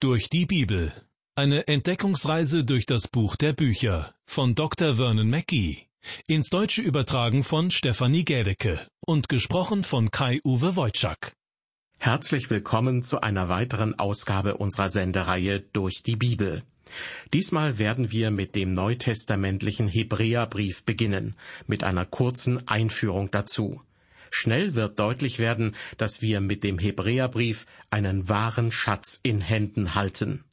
Durch die Bibel. Eine Entdeckungsreise durch das Buch der Bücher von Dr. Vernon Mackey. Ins Deutsche übertragen von Stefanie Gädecke und gesprochen von Kai-Uwe Wojczak. Herzlich willkommen zu einer weiteren Ausgabe unserer Sendereihe Durch die Bibel. Diesmal werden wir mit dem neutestamentlichen Hebräerbrief beginnen, mit einer kurzen Einführung dazu. Schnell wird deutlich werden, dass wir mit dem Hebräerbrief einen wahren Schatz in Händen halten.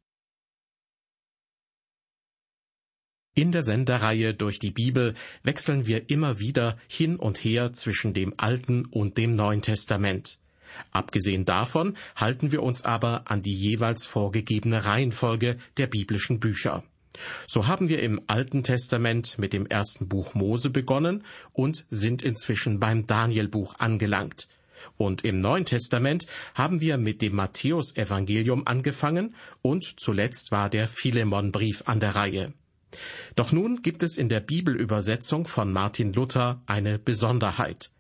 In der Sendereihe durch die Bibel wechseln wir immer wieder hin und her zwischen dem Alten und dem Neuen Testament. Abgesehen davon halten wir uns aber an die jeweils vorgegebene Reihenfolge der biblischen Bücher. So haben wir im Alten Testament mit dem ersten Buch Mose begonnen und sind inzwischen beim Danielbuch angelangt. Und im Neuen Testament haben wir mit dem Matthäusevangelium angefangen und zuletzt war der Philemonbrief an der Reihe. Doch nun gibt es in der Bibelübersetzung von Martin Luther eine Besonderheit.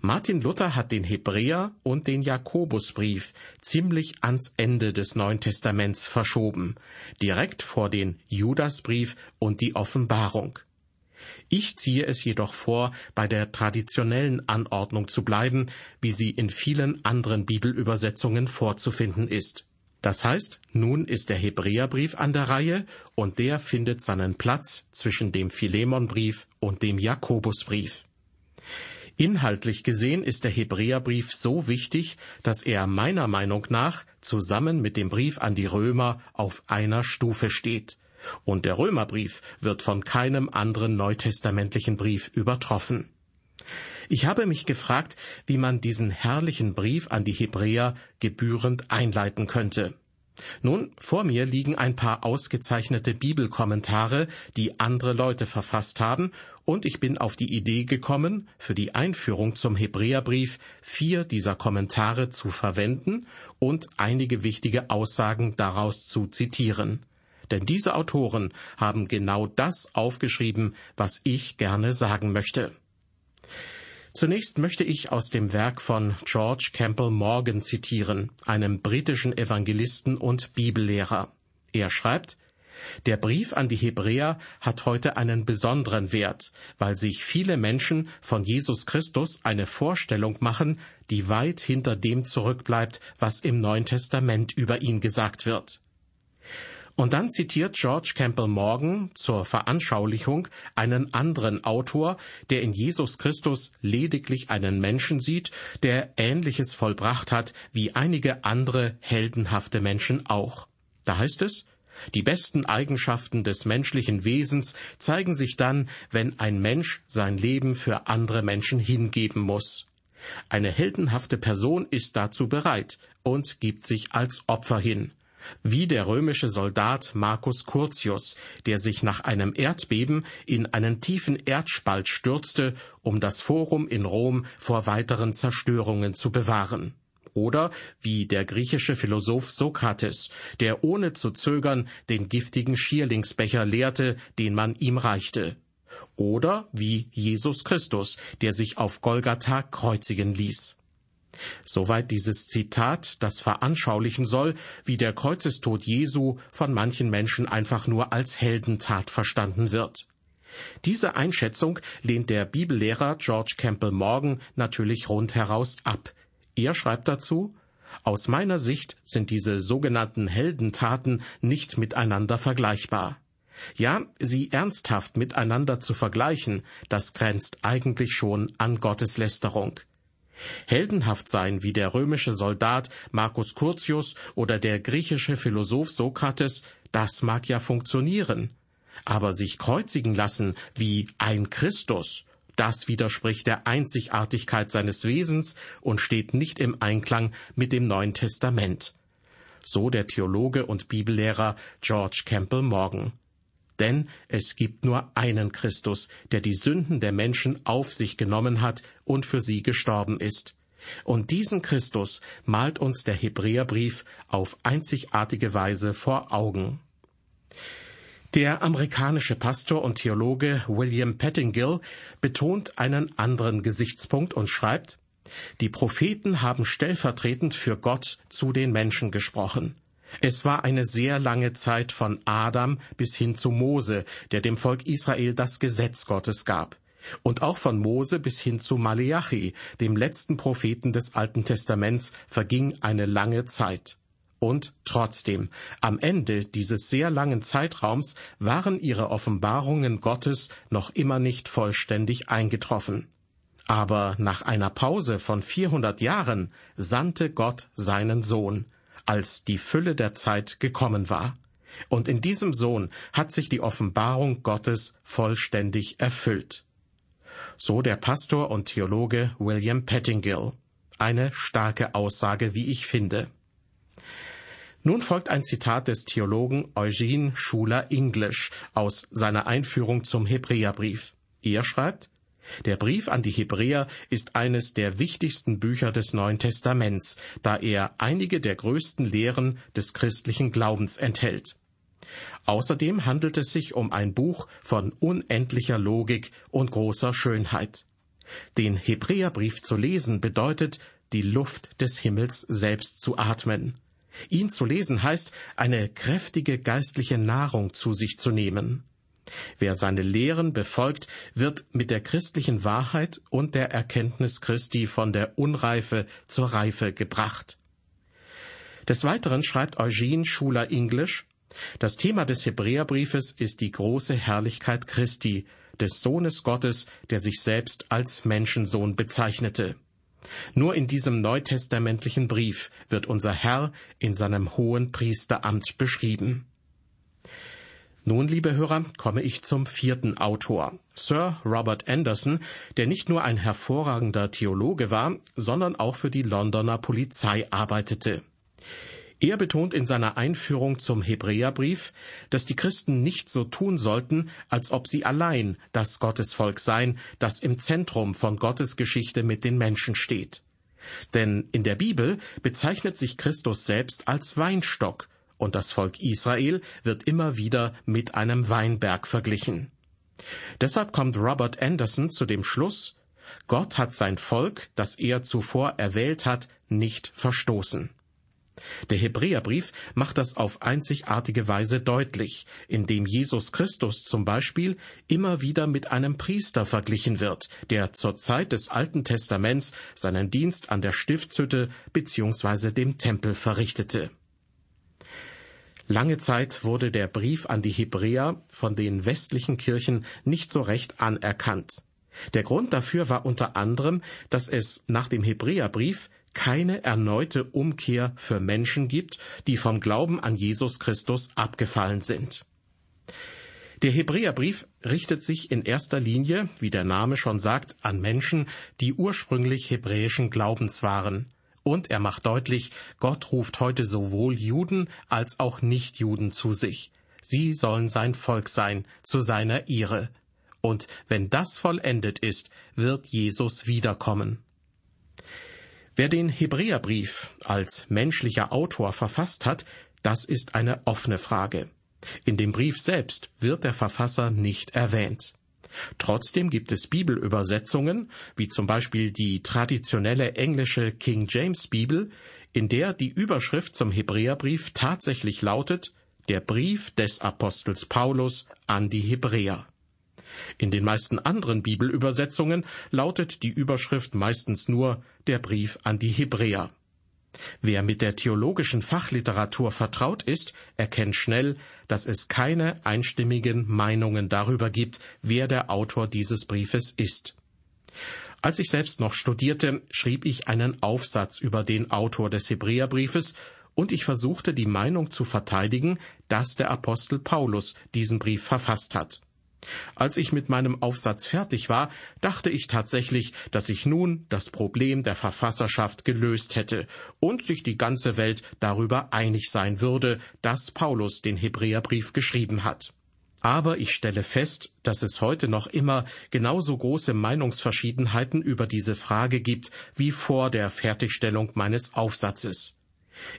Martin Luther hat den Hebräer und den Jakobusbrief ziemlich ans Ende des Neuen Testaments verschoben, direkt vor den Judasbrief und die Offenbarung. Ich ziehe es jedoch vor, bei der traditionellen Anordnung zu bleiben, wie sie in vielen anderen Bibelübersetzungen vorzufinden ist. Das heißt, nun ist der Hebräerbrief an der Reihe und der findet seinen Platz zwischen dem Philemonbrief und dem Jakobusbrief. Inhaltlich gesehen ist der Hebräerbrief so wichtig, dass er meiner Meinung nach zusammen mit dem Brief an die Römer auf einer Stufe steht. Und der Römerbrief wird von keinem anderen neutestamentlichen Brief übertroffen. Ich habe mich gefragt, wie man diesen herrlichen Brief an die Hebräer gebührend einleiten könnte. Nun, vor mir liegen ein paar ausgezeichnete Bibelkommentare, die andere Leute verfasst haben, und ich bin auf die Idee gekommen, für die Einführung zum Hebräerbrief vier dieser Kommentare zu verwenden und einige wichtige Aussagen daraus zu zitieren. Denn diese Autoren haben genau das aufgeschrieben, was ich gerne sagen möchte. Zunächst möchte ich aus dem Werk von George Campbell Morgan zitieren, einem britischen Evangelisten und Bibellehrer. Er schreibt, der Brief an die Hebräer hat heute einen besonderen Wert, weil sich viele Menschen von Jesus Christus eine Vorstellung machen, die weit hinter dem zurückbleibt, was im Neuen Testament über ihn gesagt wird. Und dann zitiert George Campbell Morgan zur Veranschaulichung einen anderen Autor, der in Jesus Christus lediglich einen Menschen sieht, der Ähnliches vollbracht hat wie einige andere heldenhafte Menschen auch. Da heißt es, die besten Eigenschaften des menschlichen Wesens zeigen sich dann, wenn ein Mensch sein Leben für andere Menschen hingeben muss. Eine heldenhafte Person ist dazu bereit und gibt sich als Opfer hin wie der römische Soldat Marcus Curtius, der sich nach einem Erdbeben in einen tiefen Erdspalt stürzte, um das Forum in Rom vor weiteren Zerstörungen zu bewahren. Oder wie der griechische Philosoph Sokrates, der ohne zu zögern den giftigen Schierlingsbecher leerte, den man ihm reichte. Oder wie Jesus Christus, der sich auf Golgatha kreuzigen ließ. Soweit dieses Zitat, das veranschaulichen soll, wie der Kreuzestod Jesu von manchen Menschen einfach nur als Heldentat verstanden wird. Diese Einschätzung lehnt der Bibellehrer George Campbell Morgan natürlich rundheraus ab. Er schreibt dazu, aus meiner Sicht sind diese sogenannten Heldentaten nicht miteinander vergleichbar. Ja, sie ernsthaft miteinander zu vergleichen, das grenzt eigentlich schon an Gotteslästerung. Heldenhaft sein wie der römische Soldat Marcus Curtius oder der griechische Philosoph Sokrates, das mag ja funktionieren. Aber sich kreuzigen lassen wie ein Christus, das widerspricht der Einzigartigkeit seines Wesens und steht nicht im Einklang mit dem Neuen Testament. So der Theologe und Bibellehrer George Campbell Morgan. Denn es gibt nur einen Christus, der die Sünden der Menschen auf sich genommen hat und für sie gestorben ist. Und diesen Christus malt uns der Hebräerbrief auf einzigartige Weise vor Augen. Der amerikanische Pastor und Theologe William Pettingill betont einen anderen Gesichtspunkt und schreibt, die Propheten haben stellvertretend für Gott zu den Menschen gesprochen. Es war eine sehr lange Zeit von Adam bis hin zu Mose, der dem Volk Israel das Gesetz Gottes gab. Und auch von Mose bis hin zu Maleachi, dem letzten Propheten des Alten Testaments, verging eine lange Zeit. Und trotzdem, am Ende dieses sehr langen Zeitraums waren ihre Offenbarungen Gottes noch immer nicht vollständig eingetroffen. Aber nach einer Pause von 400 Jahren sandte Gott seinen Sohn, als die Fülle der Zeit gekommen war. Und in diesem Sohn hat sich die Offenbarung Gottes vollständig erfüllt. So der Pastor und Theologe William Pettingill. Eine starke Aussage, wie ich finde. Nun folgt ein Zitat des Theologen Eugene Schuler English aus seiner Einführung zum Hebräerbrief. Er schreibt, der Brief an die Hebräer ist eines der wichtigsten Bücher des Neuen Testaments, da er einige der größten Lehren des christlichen Glaubens enthält. Außerdem handelt es sich um ein Buch von unendlicher Logik und großer Schönheit. Den Hebräerbrief zu lesen bedeutet, die Luft des Himmels selbst zu atmen. Ihn zu lesen heißt, eine kräftige geistliche Nahrung zu sich zu nehmen. Wer seine Lehren befolgt, wird mit der christlichen Wahrheit und der Erkenntnis Christi von der Unreife zur Reife gebracht. Des Weiteren schreibt Eugene Schuler English, das Thema des Hebräerbriefes ist die große Herrlichkeit Christi, des Sohnes Gottes, der sich selbst als Menschensohn bezeichnete. Nur in diesem neutestamentlichen Brief wird unser Herr in seinem hohen Priesteramt beschrieben. Nun, liebe Hörer, komme ich zum vierten Autor, Sir Robert Anderson, der nicht nur ein hervorragender Theologe war, sondern auch für die Londoner Polizei arbeitete. Er betont in seiner Einführung zum Hebräerbrief, dass die Christen nicht so tun sollten, als ob sie allein das Gottesvolk seien, das im Zentrum von Gottes Geschichte mit den Menschen steht. Denn in der Bibel bezeichnet sich Christus selbst als Weinstock, und das Volk Israel wird immer wieder mit einem Weinberg verglichen. Deshalb kommt Robert Anderson zu dem Schluss, Gott hat sein Volk, das er zuvor erwählt hat, nicht verstoßen. Der Hebräerbrief macht das auf einzigartige Weise deutlich, indem Jesus Christus zum Beispiel immer wieder mit einem Priester verglichen wird, der zur Zeit des Alten Testaments seinen Dienst an der Stiftshütte bzw. dem Tempel verrichtete. Lange Zeit wurde der Brief an die Hebräer von den westlichen Kirchen nicht so recht anerkannt. Der Grund dafür war unter anderem, dass es nach dem Hebräerbrief keine erneute Umkehr für Menschen gibt, die vom Glauben an Jesus Christus abgefallen sind. Der Hebräerbrief richtet sich in erster Linie, wie der Name schon sagt, an Menschen, die ursprünglich hebräischen Glaubens waren. Und er macht deutlich, Gott ruft heute sowohl Juden als auch Nichtjuden zu sich. Sie sollen sein Volk sein, zu seiner Ehre. Und wenn das vollendet ist, wird Jesus wiederkommen. Wer den Hebräerbrief als menschlicher Autor verfasst hat, das ist eine offene Frage. In dem Brief selbst wird der Verfasser nicht erwähnt. Trotzdem gibt es Bibelübersetzungen, wie zum Beispiel die traditionelle englische King James Bibel, in der die Überschrift zum Hebräerbrief tatsächlich lautet Der Brief des Apostels Paulus an die Hebräer. In den meisten anderen Bibelübersetzungen lautet die Überschrift meistens nur der Brief an die Hebräer. Wer mit der theologischen Fachliteratur vertraut ist, erkennt schnell, dass es keine einstimmigen Meinungen darüber gibt, wer der Autor dieses Briefes ist. Als ich selbst noch studierte, schrieb ich einen Aufsatz über den Autor des Hebräerbriefes und ich versuchte die Meinung zu verteidigen, dass der Apostel Paulus diesen Brief verfasst hat. Als ich mit meinem Aufsatz fertig war, dachte ich tatsächlich, dass ich nun das Problem der Verfasserschaft gelöst hätte und sich die ganze Welt darüber einig sein würde, dass Paulus den Hebräerbrief geschrieben hat. Aber ich stelle fest, dass es heute noch immer genauso große Meinungsverschiedenheiten über diese Frage gibt wie vor der Fertigstellung meines Aufsatzes.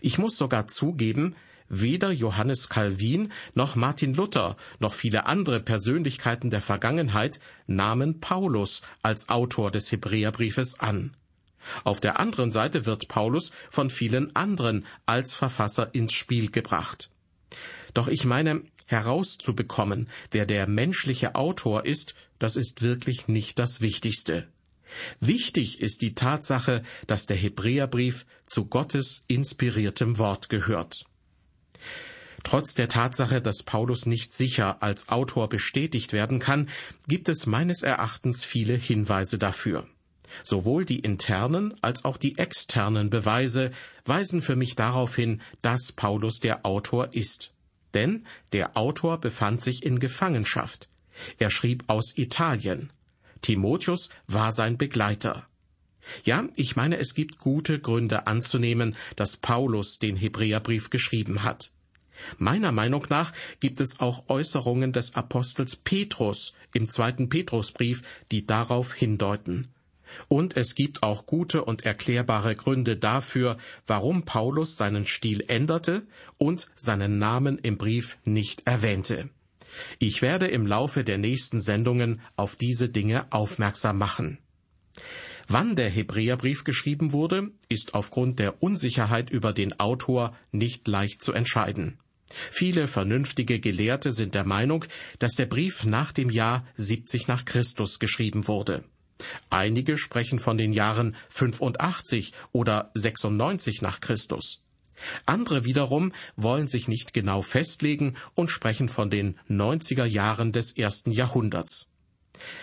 Ich muss sogar zugeben, Weder Johannes Calvin noch Martin Luther noch viele andere Persönlichkeiten der Vergangenheit nahmen Paulus als Autor des Hebräerbriefes an. Auf der anderen Seite wird Paulus von vielen anderen als Verfasser ins Spiel gebracht. Doch ich meine, herauszubekommen, wer der menschliche Autor ist, das ist wirklich nicht das Wichtigste. Wichtig ist die Tatsache, dass der Hebräerbrief zu Gottes inspiriertem Wort gehört. Trotz der Tatsache, dass Paulus nicht sicher als Autor bestätigt werden kann, gibt es meines Erachtens viele Hinweise dafür. Sowohl die internen als auch die externen Beweise weisen für mich darauf hin, dass Paulus der Autor ist. Denn der Autor befand sich in Gefangenschaft. Er schrieb aus Italien. Timotheus war sein Begleiter. Ja, ich meine, es gibt gute Gründe anzunehmen, dass Paulus den Hebräerbrief geschrieben hat. Meiner Meinung nach gibt es auch Äußerungen des Apostels Petrus im zweiten Petrusbrief, die darauf hindeuten. Und es gibt auch gute und erklärbare Gründe dafür, warum Paulus seinen Stil änderte und seinen Namen im Brief nicht erwähnte. Ich werde im Laufe der nächsten Sendungen auf diese Dinge aufmerksam machen. Wann der Hebräerbrief geschrieben wurde, ist aufgrund der Unsicherheit über den Autor nicht leicht zu entscheiden. Viele vernünftige Gelehrte sind der Meinung, dass der Brief nach dem Jahr 70 nach Christus geschrieben wurde. Einige sprechen von den Jahren 85 oder 96 nach Christus. Andere wiederum wollen sich nicht genau festlegen und sprechen von den 90er Jahren des ersten Jahrhunderts.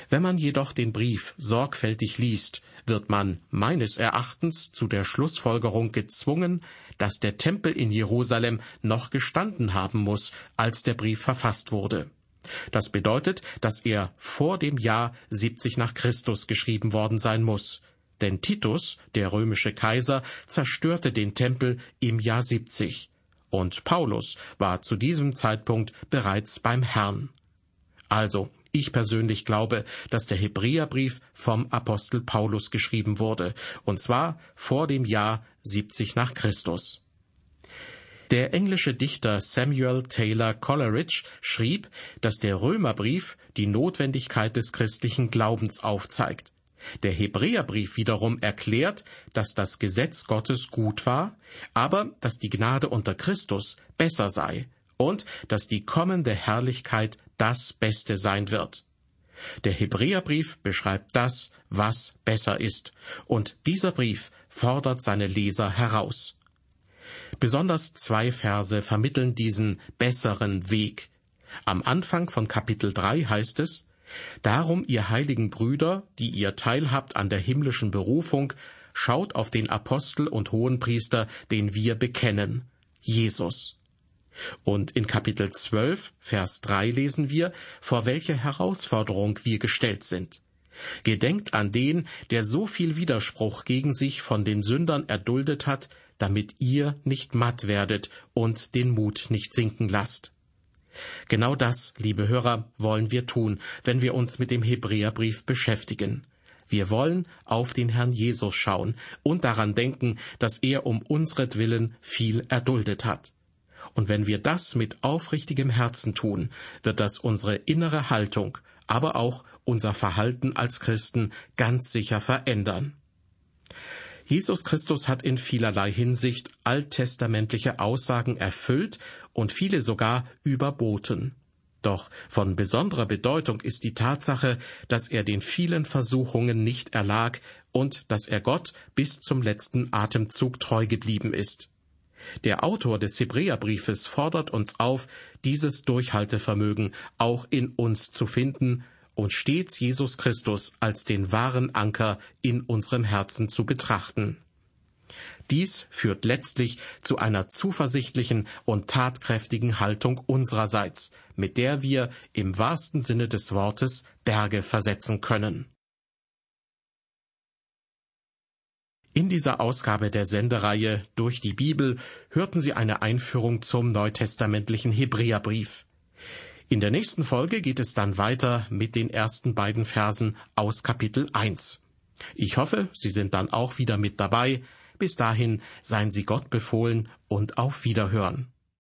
Wenn man jedoch den Brief sorgfältig liest, wird man meines Erachtens zu der Schlussfolgerung gezwungen, dass der Tempel in Jerusalem noch gestanden haben muss, als der Brief verfasst wurde. Das bedeutet, dass er vor dem Jahr 70 nach Christus geschrieben worden sein muss. Denn Titus, der römische Kaiser, zerstörte den Tempel im Jahr 70. Und Paulus war zu diesem Zeitpunkt bereits beim Herrn. Also, ich persönlich glaube, dass der Hebräerbrief vom Apostel Paulus geschrieben wurde, und zwar vor dem Jahr 70 nach Christus. Der englische Dichter Samuel Taylor Coleridge schrieb, dass der Römerbrief die Notwendigkeit des christlichen Glaubens aufzeigt. Der Hebräerbrief wiederum erklärt, dass das Gesetz Gottes gut war, aber dass die Gnade unter Christus besser sei und dass die kommende Herrlichkeit das Beste sein wird. Der Hebräerbrief beschreibt das, was besser ist, und dieser Brief fordert seine Leser heraus. Besonders zwei Verse vermitteln diesen besseren Weg. Am Anfang von Kapitel 3 heißt es, Darum, ihr heiligen Brüder, die ihr teilhabt an der himmlischen Berufung, schaut auf den Apostel und Hohenpriester, den wir bekennen, Jesus. Und in Kapitel 12, Vers 3 lesen wir, vor welche Herausforderung wir gestellt sind. Gedenkt an den, der so viel Widerspruch gegen sich von den Sündern erduldet hat, damit ihr nicht matt werdet und den Mut nicht sinken lasst. Genau das, liebe Hörer, wollen wir tun, wenn wir uns mit dem Hebräerbrief beschäftigen. Wir wollen auf den Herrn Jesus schauen und daran denken, dass er um unsretwillen viel erduldet hat. Und wenn wir das mit aufrichtigem Herzen tun, wird das unsere innere Haltung, aber auch unser Verhalten als Christen ganz sicher verändern. Jesus Christus hat in vielerlei Hinsicht alttestamentliche Aussagen erfüllt und viele sogar überboten. Doch von besonderer Bedeutung ist die Tatsache, dass er den vielen Versuchungen nicht erlag und dass er Gott bis zum letzten Atemzug treu geblieben ist. Der Autor des Hebräerbriefes fordert uns auf, dieses Durchhaltevermögen auch in uns zu finden und stets Jesus Christus als den wahren Anker in unserem Herzen zu betrachten. Dies führt letztlich zu einer zuversichtlichen und tatkräftigen Haltung unsererseits, mit der wir im wahrsten Sinne des Wortes Berge versetzen können. In dieser Ausgabe der Sendereihe Durch die Bibel hörten Sie eine Einführung zum neutestamentlichen Hebräerbrief. In der nächsten Folge geht es dann weiter mit den ersten beiden Versen aus Kapitel 1. Ich hoffe, Sie sind dann auch wieder mit dabei. Bis dahin seien Sie Gott befohlen und auf Wiederhören.